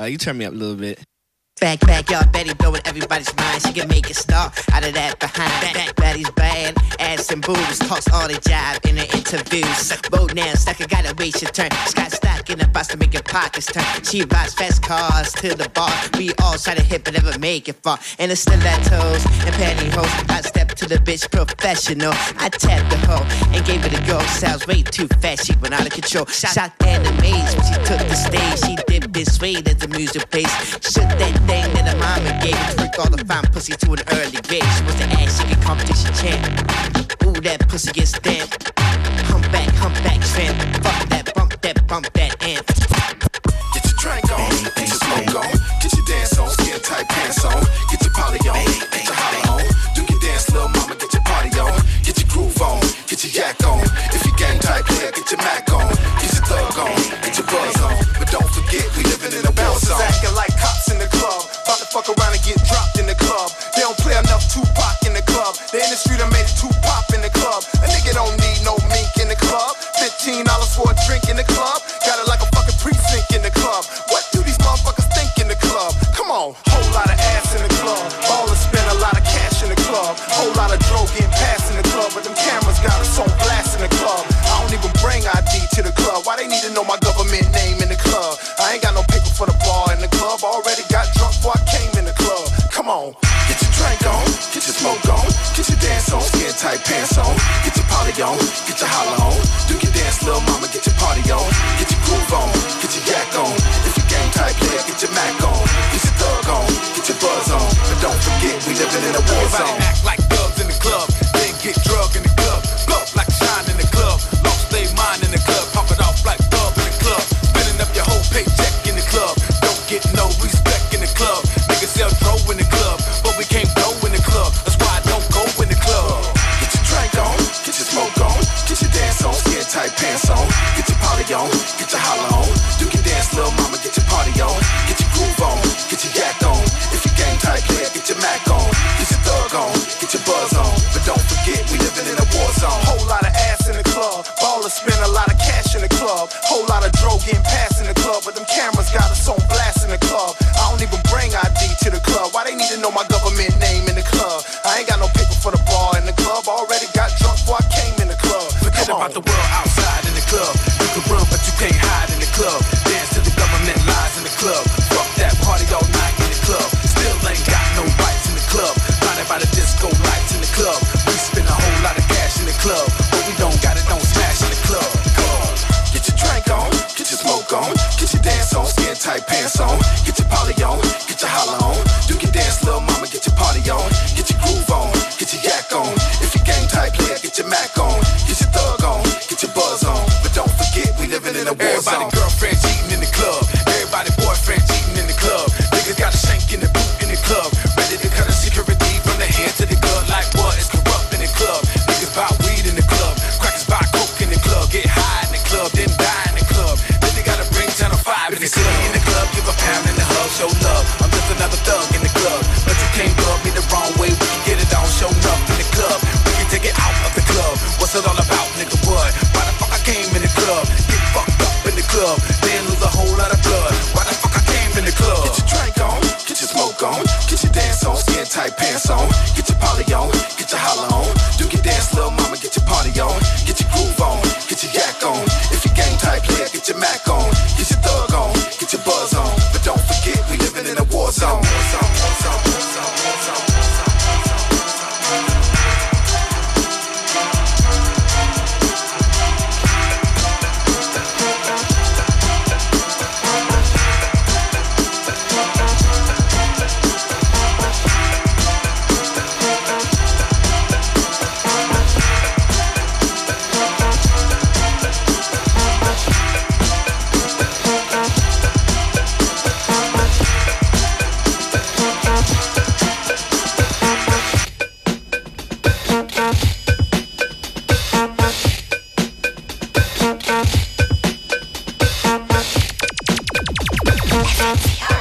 Uh, you turn me up a little bit. Back, backyard Betty blowing everybody's mind. She can make a star out of that behind. Back, back Betty's bad, ass and boobs. Talks all the job in the interviews. Suck boat now, sucker, gotta wait your turn. Scott stock in the box to make your pockets turn. She rides fast cars to the bar. We all try to hit but never make it far. And the stilettos and pantyhose. I step to the bitch professional. I tapped the hoe and gave it a go. Sounds way too fast, she went out of control. Shocked and amazed when she took the stage. She this way, there's a music pace. Shook that thing that a mama gave. Tricked all the fine pussy to an early grave. She wants to ass, she get competition champ. Ooh, that pussy gets back, Humpback, humpback tramp. Fuck that, bump that, bump that amp. Get your drink on, get your smoke on. Get your dance on, skin tight pants on. Get your poly on, get your holler on. Do your dance, little mama, get your party on. Get your groove on, get your yak on. If you gang tight, clear, get your mac fuck around and get dropped in the club. They don't play enough Tupac in the club. The industry done made it too pop in the club. A nigga don't need no mink in the club. Fifteen dollars for a drink in the club. Got it like a fucking precinct in the club. What do these motherfuckers think in the club? Come on, whole lot of ass in the club. Ballers spend a lot of cash in the club. Whole lot of drove getting passed in the club, but them cameras got us on blast in the club. I don't even bring ID to the club. Why they need to know my FM 香川。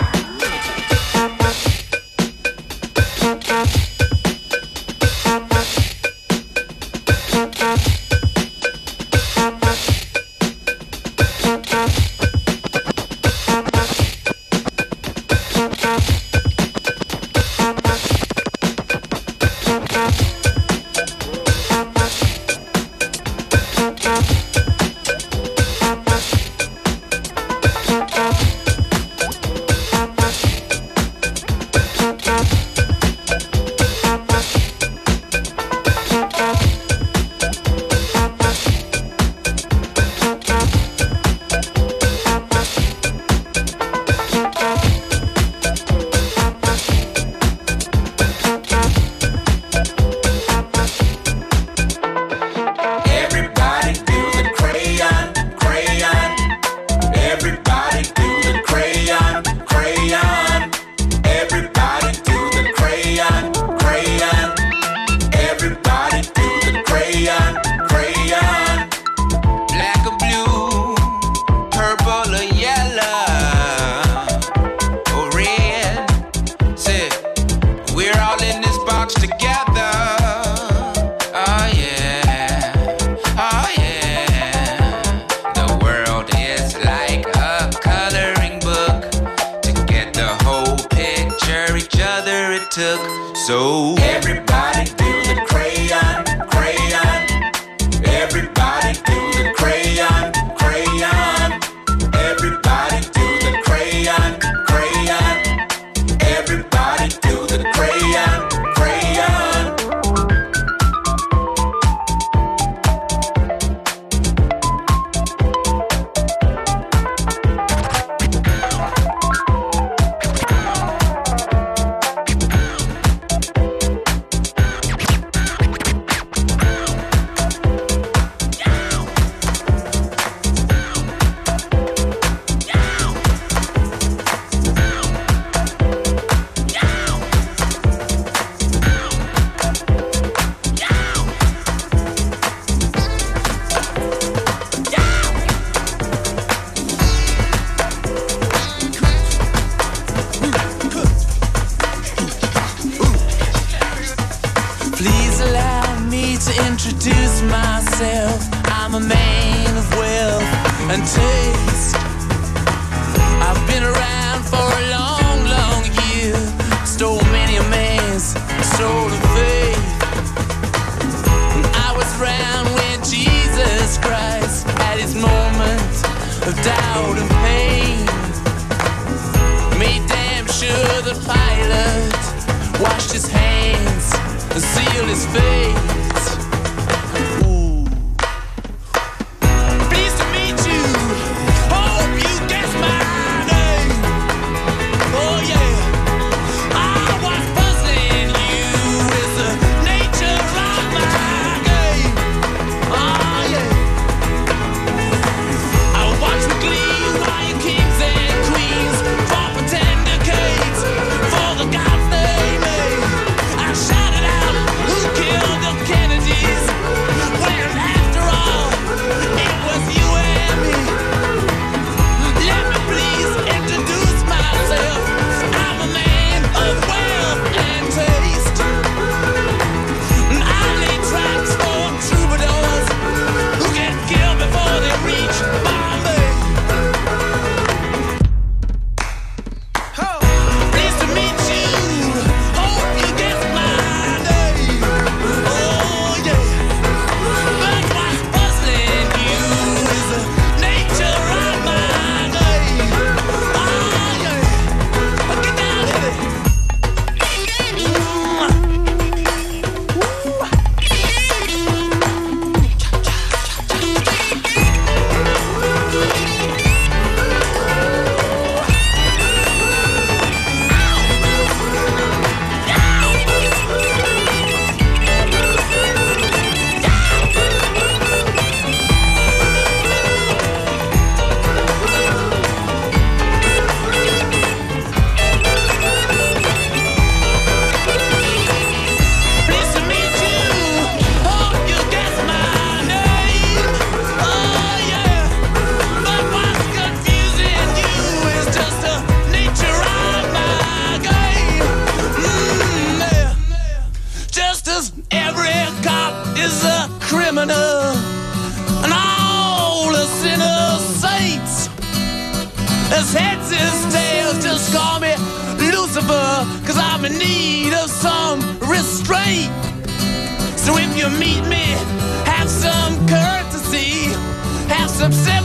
Some sympathy,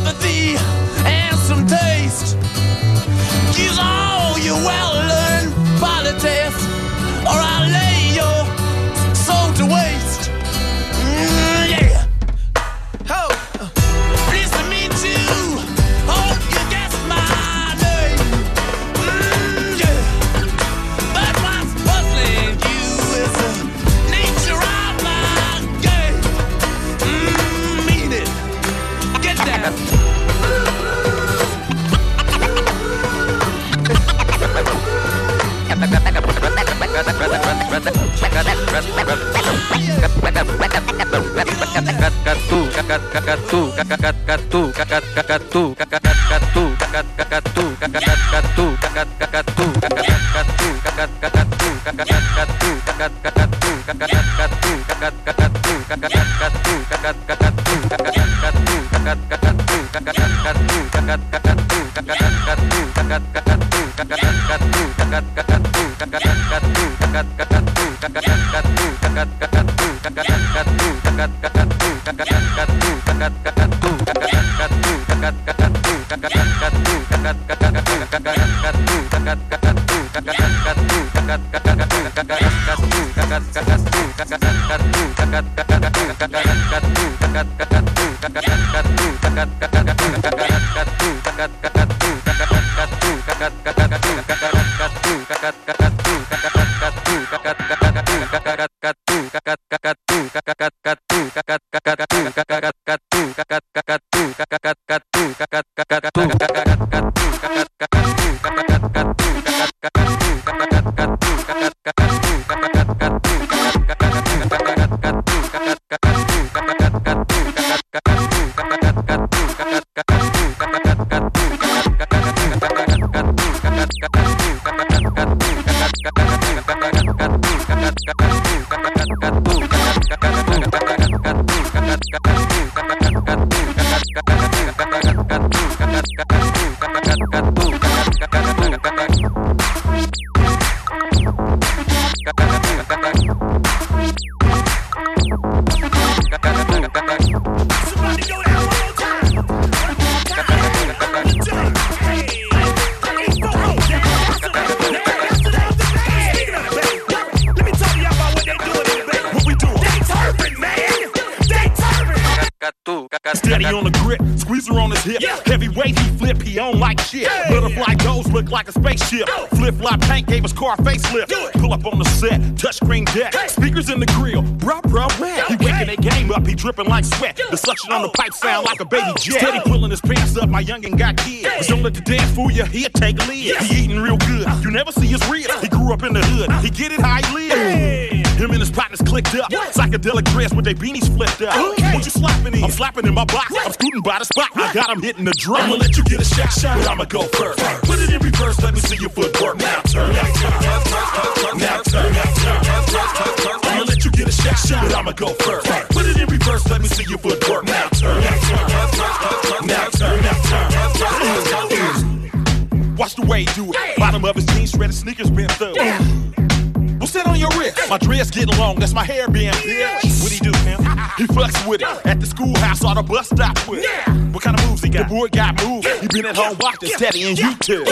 Steady Butterfly goes look like a spaceship. Flip flop tank gave us car facelift. Pull up on the set, touchscreen deck. Speakers in the grill, bruh, bruh, wet. He waking that game up, he dripping like sweat. The suction on the pipe sound like a baby jet. Steady pulling his pants up, my youngin' got kids. But don't let the dance fool you, he'll take a lead. He eating real good, you never see his ribs. He grew up in the hood, he get it how he live. Him and his partners clicked up. Psychedelic dress with their beanies flipped up. What you slapping in? I'm slapping in my box. I'm scooting by the spot. I got him hitting the drum. I'ma let you get a shot, shot, but I'ma go first. Put it in reverse, let me see your footwork. Now turn, now turn, now turn, now turn. I'ma let you get a shot, shot, but I'ma go first. Put it in reverse, let me see your footwork. Now turn, now turn, now turn, now turn. Watch the way he do it. Bottom of his jeans, shredded sneakers bent through. That on your wrist? My dress getting long, that's my hair being pierced. What he do, man? He flex with it. At the schoolhouse or the bus stop with it. What kind of moves he got? The boy got moves. He been at home watching steady and YouTube.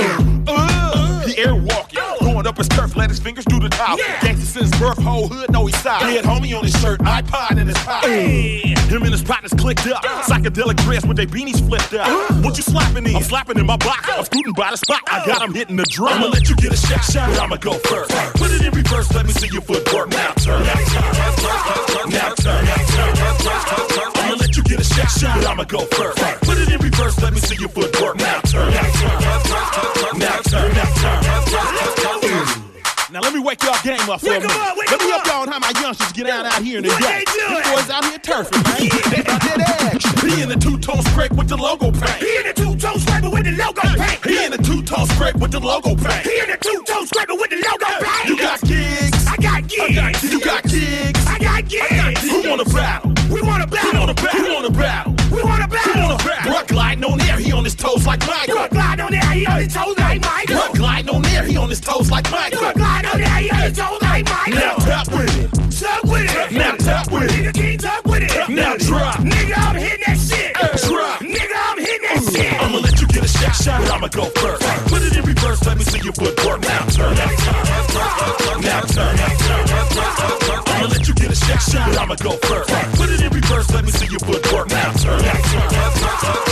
Uh, he air walking. Going up his turf, let his fingers do the top. Gangsta since birth, whole hood know he's side. Dead homie on his shirt, iPod in his pocket. Him and his partners clicked up. Uh-huh. Psychedelic dress with their beanies flipped up. Uh-huh. What you slapping in? I'm slapping in my box. I'm scooting by the spot. I got uh-huh. him hitting the drum. I'ma let you get a shot, shot, but I'ma go first. Put it in reverse, let me see your footwork. Now turn, now turn, now turn, now turn. I'ma let you get a shot, shot, but I'ma go first. Put it in reverse, let me see your footwork. Now turn, now turn, now turn, now turn. Now let me wake y'all game up for Wake me. 'em up, wake Let me 'em up y'all on how my youngsters get out out here in the doing? These boys out here turfing, man. They about that action. He in the two-tone scrape with the logo paint. He in the two-tone scraper with the logo paint. He in the two-tone scrape with the logo paint. He in the two-tone scraper with the logo paint. You got gigs. I got gigs. You got gigs. toes like Mike. You a glide on there, he on his toes like Mike. You a glide on there, he on his toes like Mike. You a glide on there, he on his toes like Mike. Now tap with it. tap with it. Now tap with it. Nigga can't tap with it. Now drop. Nigga, I'm hitting that shit. Drop. Nigga, I'm hitting that shit. I'ma let you get a shot, shot, but I'ma go first. Put it in reverse, let me see you put work. Now turn, now turn, now turn, now turn. I'ma let you get a shot, shot, but I'ma go first. Put it in reverse, let me see you put work. Now turn, now turn, now turn.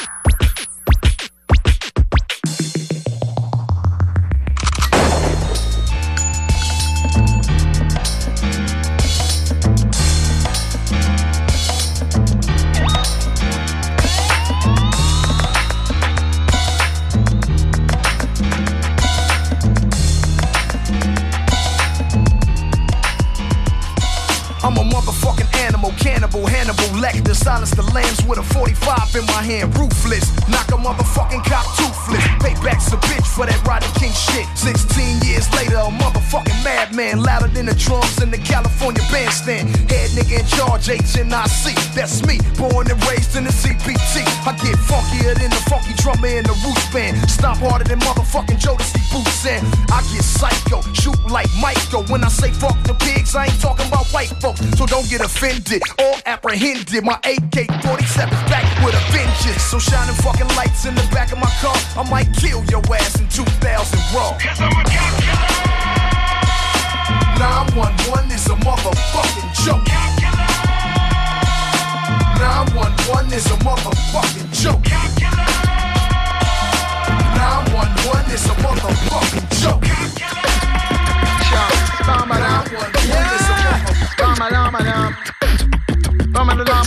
silence the lambs with a 45 in my hand. Ruthless, knock a motherfucking cop toothless. Payback's a bitch for that Rodney King shit. 16 years later, a motherfucking madman. Louder than the drums in the California bandstand. Head nigga in charge, HNIC. That's me, born and raised in the CPT. I get funkier than the funky drummer in the roots band. Stomp harder than motherfucking Jodeci boots and I get psycho, shoot like Michael. When I say fuck the pigs, I ain't talking about white folks. So don't get offended or apprehended. My AK 47's back with a vengeance. So shining fucking lights in the back of my car. I might kill your ass in 2000 raw. Cause I'm a cop killer. 911 is a motherfucking joke. 911 is a motherfucking joke. 911 is a motherfucking joke.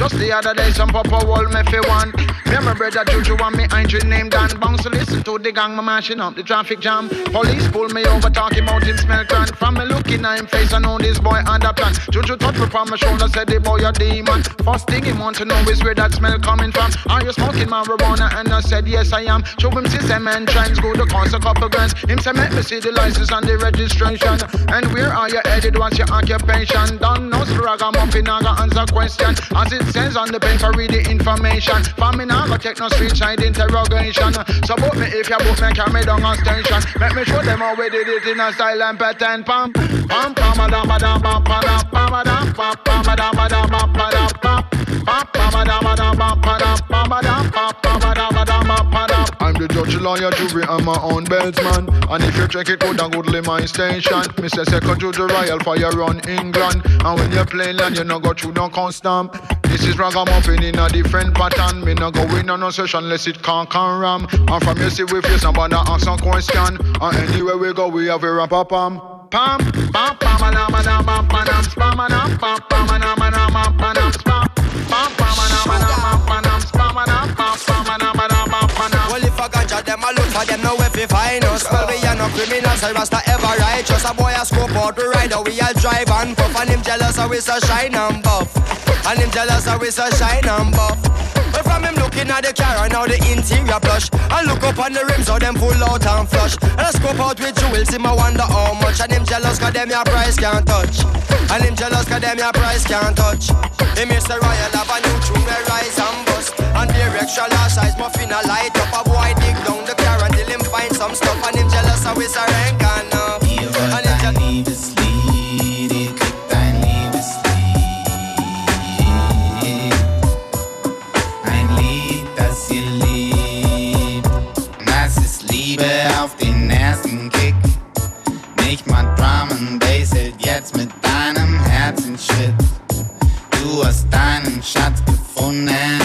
Just the other day, some papa wall me fi one. Me and my brother Juju and me Andrew named Dan Bounce listen to the gang, me mashing up the traffic jam. Police pull me over, talking about him smell crank. From me looking at him face, I know this boy under plan. Juju touch me from my shoulder, said the boy a demon. First thing he want to know is where that smell coming from. Are you smoking marijuana? And I said yes I am. Show him system and trends, go to cost a couple grams. Him say make me see the license and the registration. And where are you headed? What's your occupation? Don't know ragamuffin, I got answer question. As it says on the paper, read the information. For me now, go take no street side interrogation. Book me if you book me, carry down on station. Make me show them how we did it in a style and pattern. Pam, pam, pam, pam, pam, pam, pam, pam, pam, pam, pam, pam, pam, pam, pam, pam, pam, pam, pam, pam. I'm the judge, lawyer, jury, and my own beltsman. And if you check it, good and goodly my station. Say second to Royal Fire run England. And when you play land, you no go through no custom. This is ragamuffin in a different pattern. Me no go in on no session unless it can't come ram. And from you see we face somebody ask some question. And anywhere we go, we have a rap a pam. Pam, pam, pam, a dam, a dam, pam, pam, you find us. Well, we are no criminals, I rasta ever righteous. A boy a scope out to ride, we all drive and puff. And him jealous, so we so shine and buff. And him jealous, so we so shine and buff. Well, from him looking at the car and now the interior plush. I look up on the rims, how them full out and flush. And I scope out with jewels, him I wonder how much. And him jealous, cause them your price can't touch. And him jealous, cause them your price can't touch. Him Mr. Royal have a new where rise and bust. And the extra large size muffin a light up. A boy dig down the car him find some stuff. And him jealous, it's a rank and up. And him jealous. Liebeslied, ihr kriegt ein Liebeslied. Ein Lied, das ihr liebt. Das ist Liebe auf den ersten Kick. Nicht mal Drum and Bass hält jetzt mit deinem Herzen Schritt. Du hast deinen Schatz gefunden,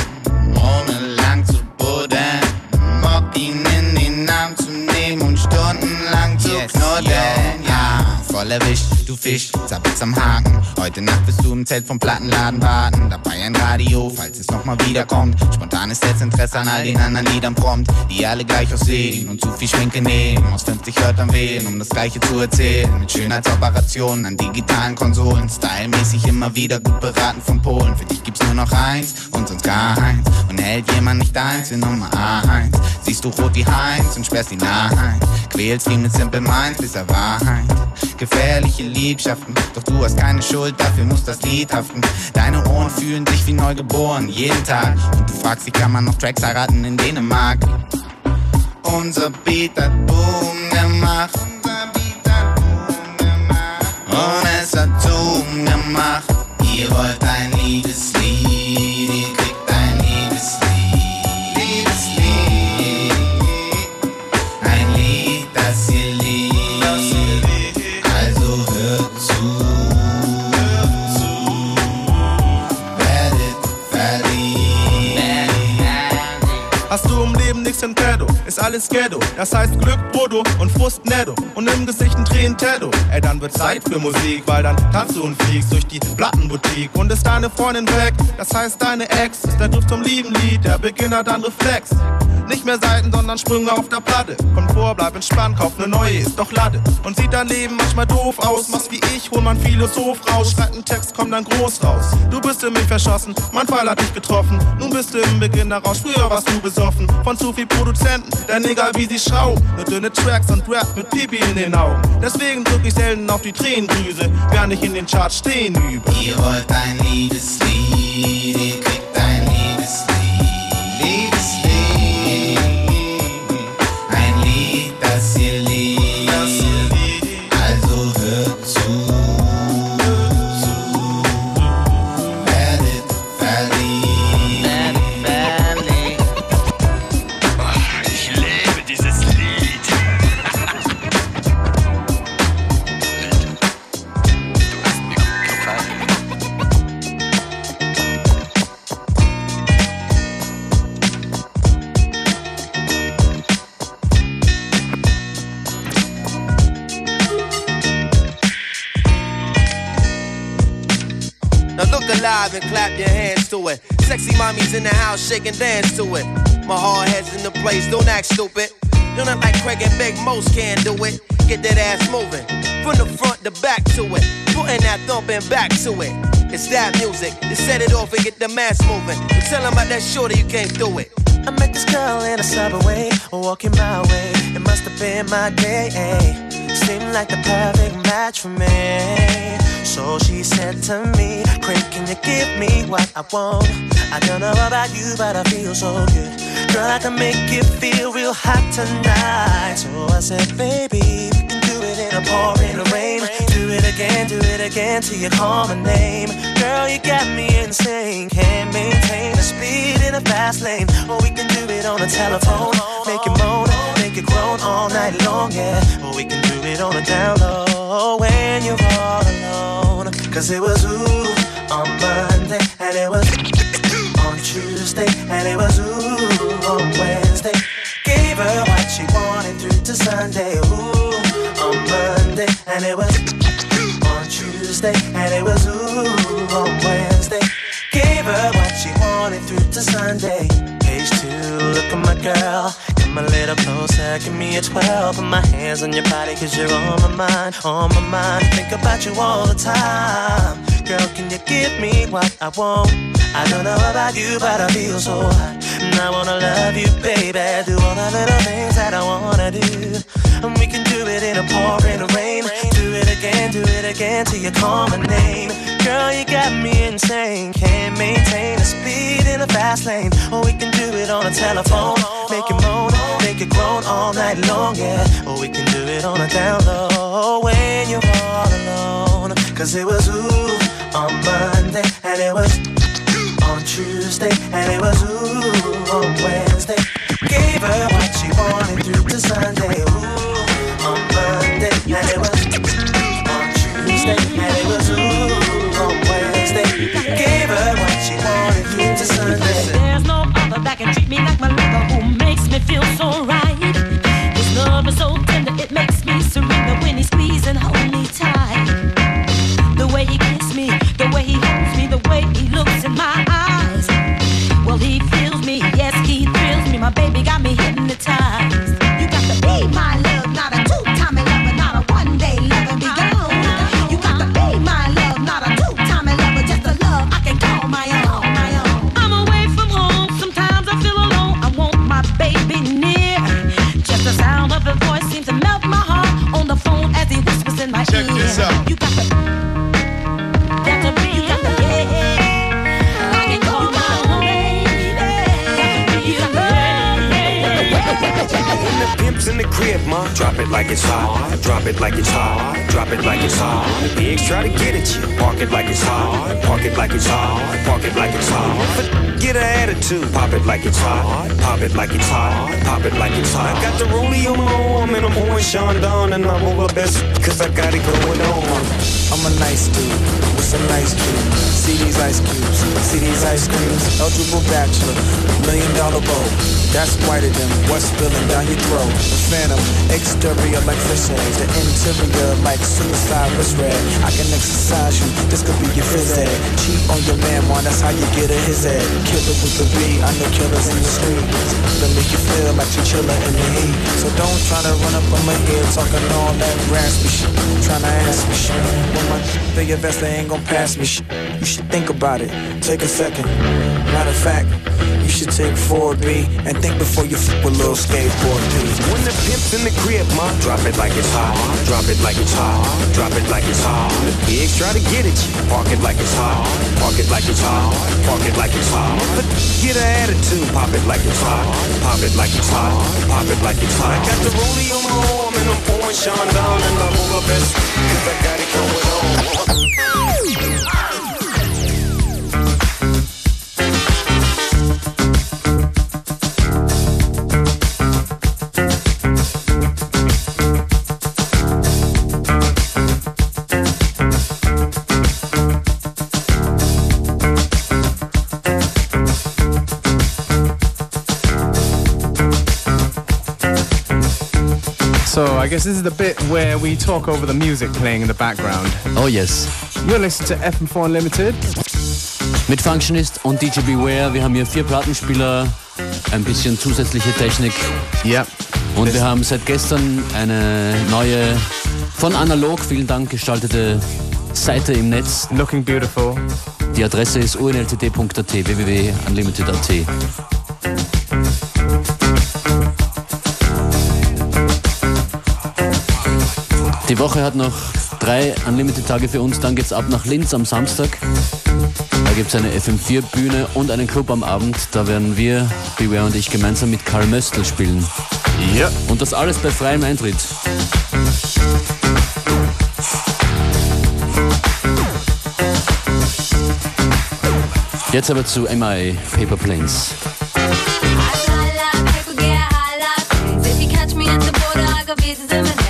voll erwischt, du Fisch, zappelst am Haken. Heute Nacht bist du im Zelt vom Plattenladen warten. Dabei ein Radio, falls es nochmal wiederkommt. Spontanes Interesse an all den anderen Liedern prompt, die alle gleich aussehen und zu viel Schminke nehmen. Aus 50 Wörtern wählen, um das Gleiche zu erzählen. Mit Schönheitsoperationen an digitalen Konsolen. Stylmäßig immer wieder gut beraten von Polen. Für dich gibt's nur noch eins und sonst gar eins. Und hält jemand nicht eins in Nummer eins. Siehst du rot wie Heinz und sperrst ihn ein. Quälst ihn mit Simple Minds bis er Wahrheit. Gefährliche Liebschaften, doch du hast keine Schuld, dafür muss das Lied haften. Deine Ohren fühlen sich wie neu geboren, jeden Tag. Und du fragst, wie kann man noch Tracks heiraten in Dänemark? Unser Beat hat Boom gemacht. Und es hat Zoom gemacht. Ihr wollt ein Liebeslied, ist alles Ghetto. Das heißt Glück, Brutto und Frust netto. Und im Gesicht ein Tränen Tattoo. Ey, dann wird Zeit für Musik, weil dann tanzt du und fliegst durch die Plattenboutique. Und ist deine Freundin weg, das heißt deine Ex ist der Duft zum lieben Lied, der Beginner dann Reflex. Nicht mehr Seiten, sondern Sprünge auf der Platte. Komfort, bleib entspannt, kauf ne neue, ist doch Latte. Und sieht dein Leben manchmal doof aus. Machst wie ich, hol man Philosoph raus. Schreib einen Text, komm dann groß raus. Du bist in mich verschossen, mein Pfeil hat dich getroffen. Nun bist du im Beginn daraus, früher warst du besoffen. Von zu viel Produzenten, denn egal wie sie schrauben. Nur dünne Tracks und Rap mit Pipi in den Augen. Deswegen drück ich selten auf die Tränendrüse, während ich in den Charts stehen übe. Ihr wollt ein Liebeslied, and clap your hands to it. Sexy mommies in the house, shake and dance to it. My hard head's in the place, don't act stupid. You're not like Craig and Big, most can do it. Get that ass moving, from the front to back to it. Putting that thumping back to it. It's that music to set it off and get the mass moving. You tell 'em about that shorty, you can't do it. I met this girl in a subway, walking my way. It must have been my day. Seemed like the perfect match for me. So she said to me, Craig, can you give me what I want? I don't know about you, but I feel so good. Girl, I can make you feel real hot tonight. So I said, baby, we can do it in a pouring rain. Do it again, do it again till you call my name. Girl, you got me insane. Can't maintain the speed in a fast lane. Or we can do it on a telephone. Make it moan, make it groan all night long, yeah. Or we can do it on a down low when you're all alone. Cause it was ooh on Monday, and it was on Tuesday, and it was ooh on Wednesday. Gave her what she wanted through to Sunday, ooh on Monday, and it was on Tuesday, and it was ooh on Wednesday. Gave her what she wanted through to Sunday. Page two, look at my girl. Come a little closer, give me a 12. Put my hands on your body, cause you're on my mind, on my mind. Think about you all the time. Girl, can you give me what I want? I don't know about you, but I feel so hot. And I wanna love you, baby. Do all the little things that I wanna do. And we can do it in a pouring rain. Do it again, do it again till you call my name. Girl, you got me insane. Can't maintain the speed in a fast lane. Or we can do it on a telephone. Make it moan, make it groan all night long, yeah. Or we can do it on a down low when you're all alone. Cause it was ooh on Monday, and it was on Tuesday, and it was ooh on Wednesday. Gave her what she wanted through to Sunday, ooh on Monday, and it was who makes me feel so right. You. got in the crib, ma. Drop it like it's hot. Drop it like it's hot. Drop it like it's hot. The pigs try to get at you. Park it like it's hot. Park it like it's hot. Park it like it's hot. Get an attitude. Pop it like it's hot. Pop it like it's hot. Pop it like it's hot. I got the rollie on and I'm pouring Chandon down and I'm over best cause I got it going on. I'm a nice dude some nice dreams. See these ice cubes, see these ice creams. Eligible bachelor, million dollar bow. That's whiter than what's spilling down your throat. The phantom, exterior like fish eggs. The interior like suicide was red. I can exercise you, this could be your phys ed. Cheat on your man, man, that's how you get a his head. Killer with the B, I know killers in the streets. To make you feel like you're chilling in the heat. So don't try to run up on my ear talking all that raspy shit. Trying to ask me shit. When my they invest, they ain't gon' pass me shit. You should think about it. Take a second. Matter of fact, you should take 4B and think before you flip a little skateboard P. When the pimp's in the crib, ma. Drop it like it's hot. Drop it like it's hot. Drop it like it's hot. The pigs try to get at you. Park it like it's hot. Park it like it's hot. Park it like it's hot. But get an attitude. Pop it like it's hot. Pop it like it's hot. Pop it like it's hot. I got the rollie on my arm and I'm pouring Chandon down and I'm over best cause I got it going on. Guess this is the bit where we talk over the music playing in the background. Oh yes. You're listening to FM4 Unlimited. Mit Functionist und DJ Beware. Wir haben hier vier Plattenspieler, ein bisschen zusätzliche Technik. Ja. Und wir haben seit gestern eine neue, von analog, vielen Dank, gestaltete Seite im Netz. Looking beautiful. Die Adresse ist unltd.at, www.unlimited.at. Die Woche hat noch drei Unlimited-Tage für uns. Dann geht's ab nach Linz am Samstag. Da gibt's eine FM4-Bühne und einen Club am Abend. Da werden wir, Beware und ich, gemeinsam mit Karl Möstl spielen. Ja. Und das alles bei freiem Eintritt. Jetzt aber zu MI Paper Planes. You catch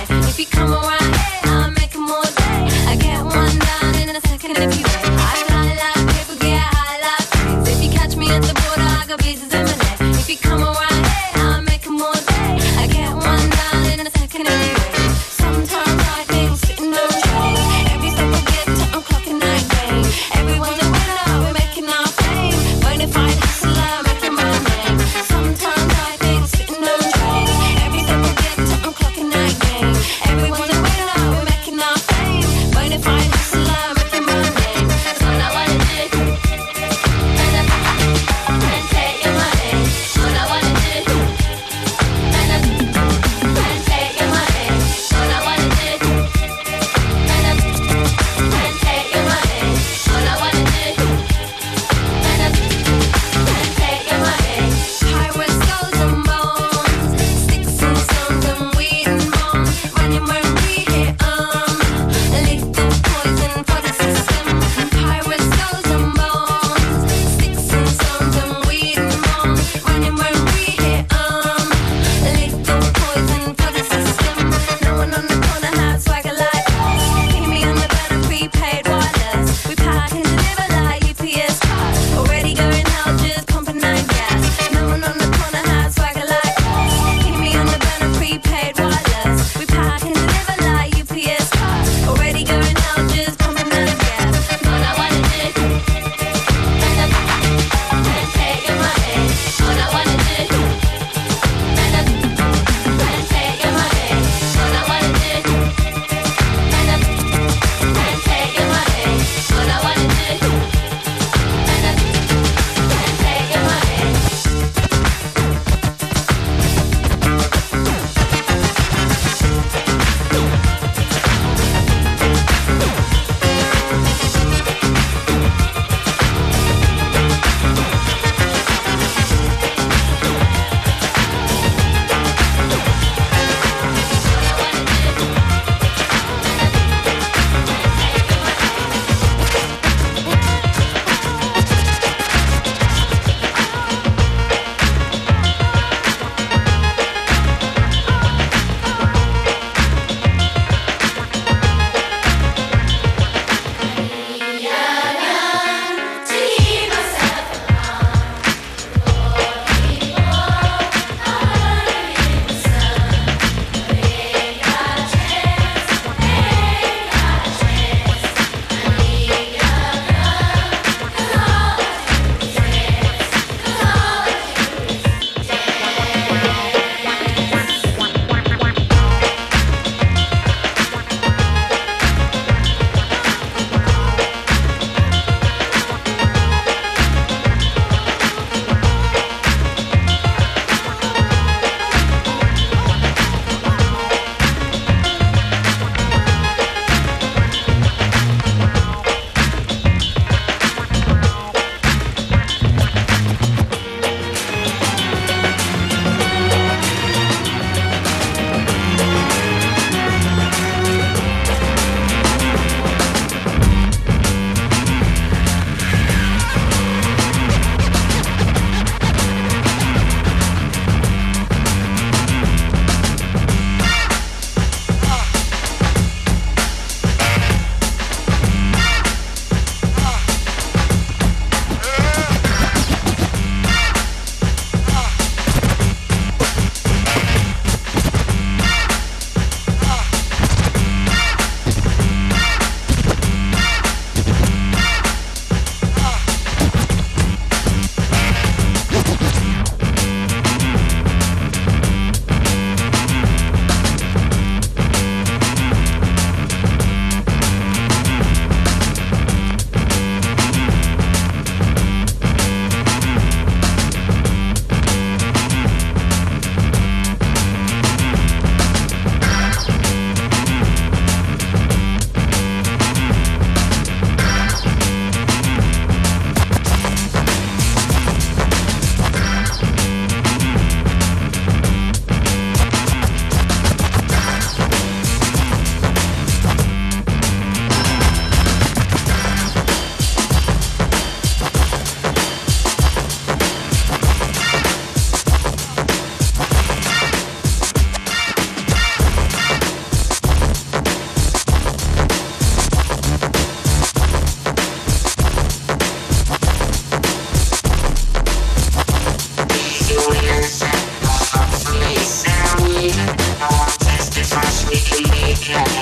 Show.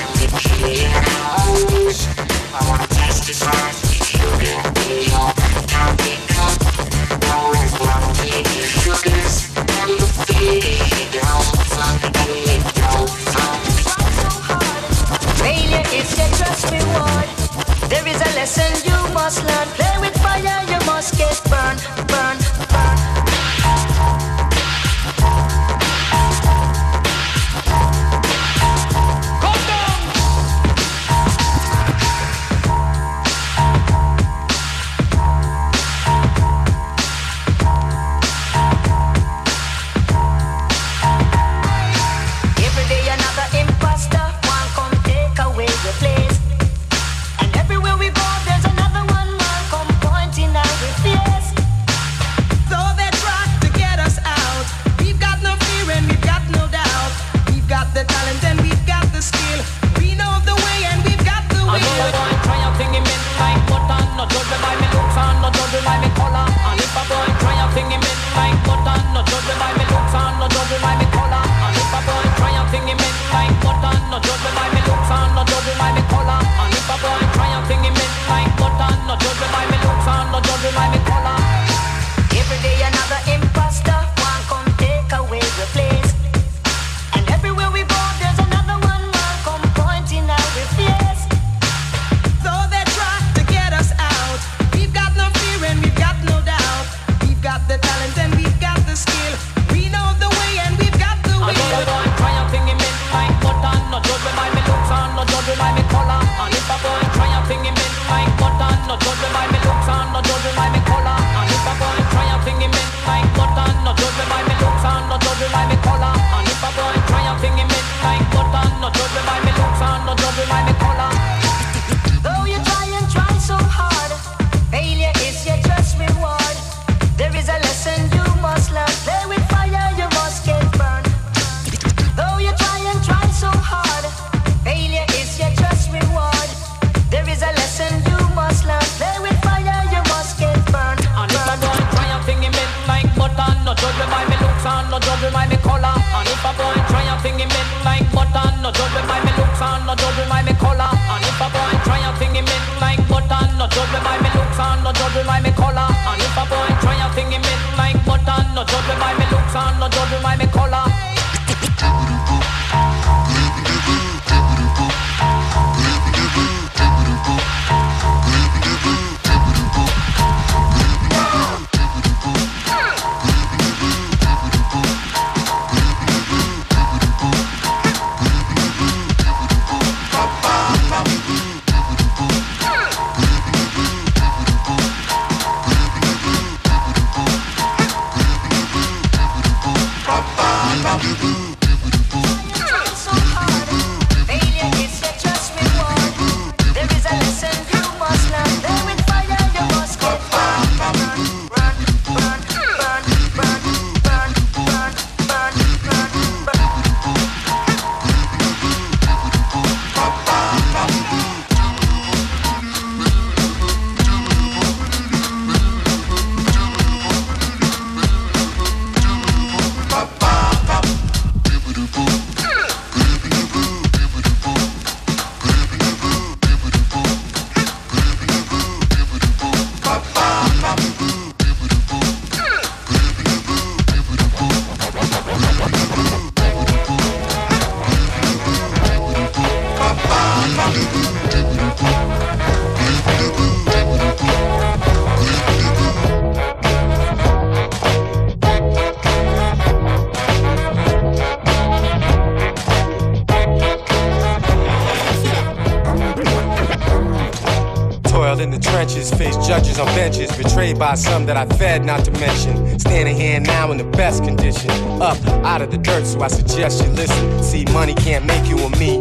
only by some that I fed, not to mention. Standing here now in the best condition. Up out of the dirt, so I suggest you listen. See, money can't make you a me.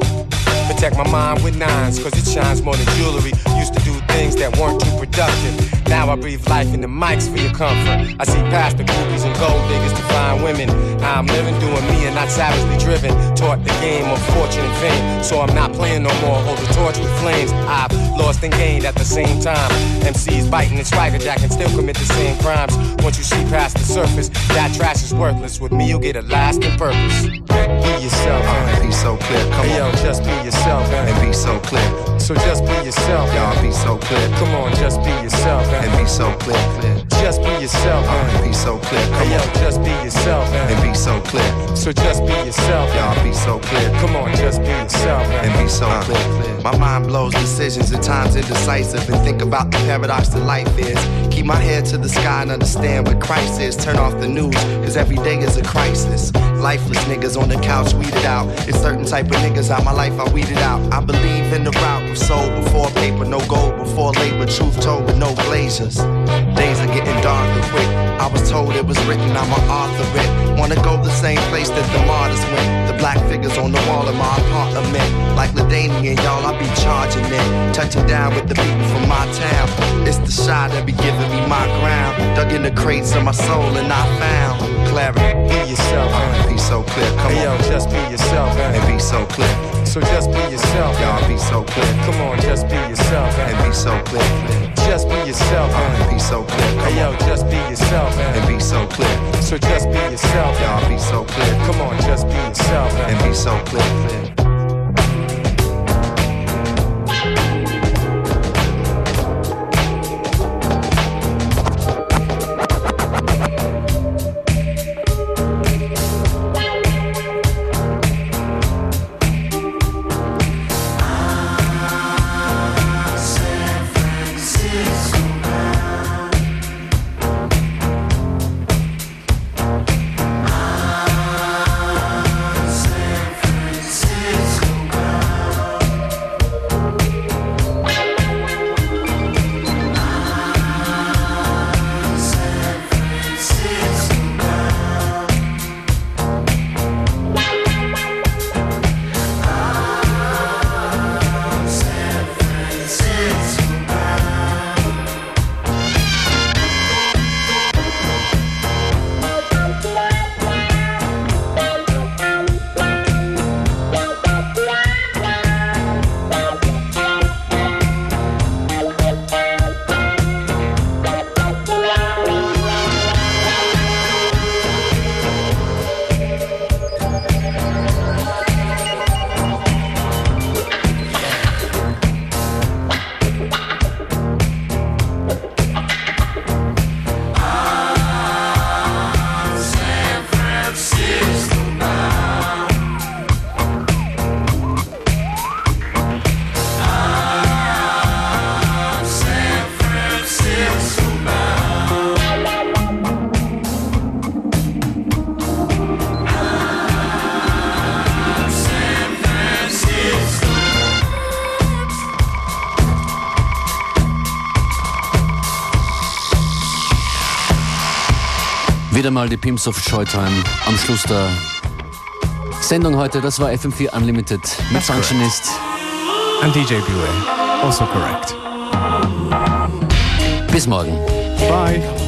Protect my mind with nines, cause it shines more than jewelry. Used to do things that weren't too productive now I breathe life in the mics for your comfort. I see past the groupies and gold diggers to find women. I'm living doing me and not savagely driven. Taught the game of fortune and fame. So I'm not playing no more. Hold the torch with flames. I've lost and gained at the same time. MCs biting and swagger jack and still commit the same crimes. Once you see past the surface, that trash is worthless. With me, you'll get a lasting purpose. Be yourself, man. Be so clear, come hey, on. yo, just be yourself, man. And be so clear. So just be yourself, Y'all be so clear. Come on, just be yourself, man. And be so clear. Just be yourself. Uh, and be so clear, come on. just be yourself, man. And be so clear. So just be yourself. Y'all be so clear. Come on, just be yourself, man. And be so uh, clear, clear. My mind blows decisions at times indecisive and think about the paradox that life is. Keep my head to the sky and understand what Christ is. Turn off the news, cause every day is a crisis. Lifeless niggas on the couch weeded out. It's certain type of niggas out my life I weeded out. I believe in the route of soul before paper, no gold before labor, truth told with no glaziers. Days are getting darker quick. I was told it was written, I'm an author it. Wanna go the same place that the martyrs went. The black figures on the wall of my apartment. Like LaDainian, y'all, I be charging it. Touching down with the people from my town. It's the shot that be giving me my ground. Dug in the crates of my soul and I found clarity. Be yourself, man. Be so clear, come Hey, yo, on. just be yourself. And be so clear. So just be yourself. Y'all be so clear. Come on, just be yourself. And be so clear. Just be yourself. And be so clear, Hey, yo, just be yourself. And be so clear. So just be yourself. Y'all be so clear. Come on, just be yourself, man. And be so clear, Wieder mal die Pimps of Showtime am Schluss der Sendung heute. Das war FM4 Unlimited mit Functionist. And DJ Beware, also correct. Bis morgen. Bye.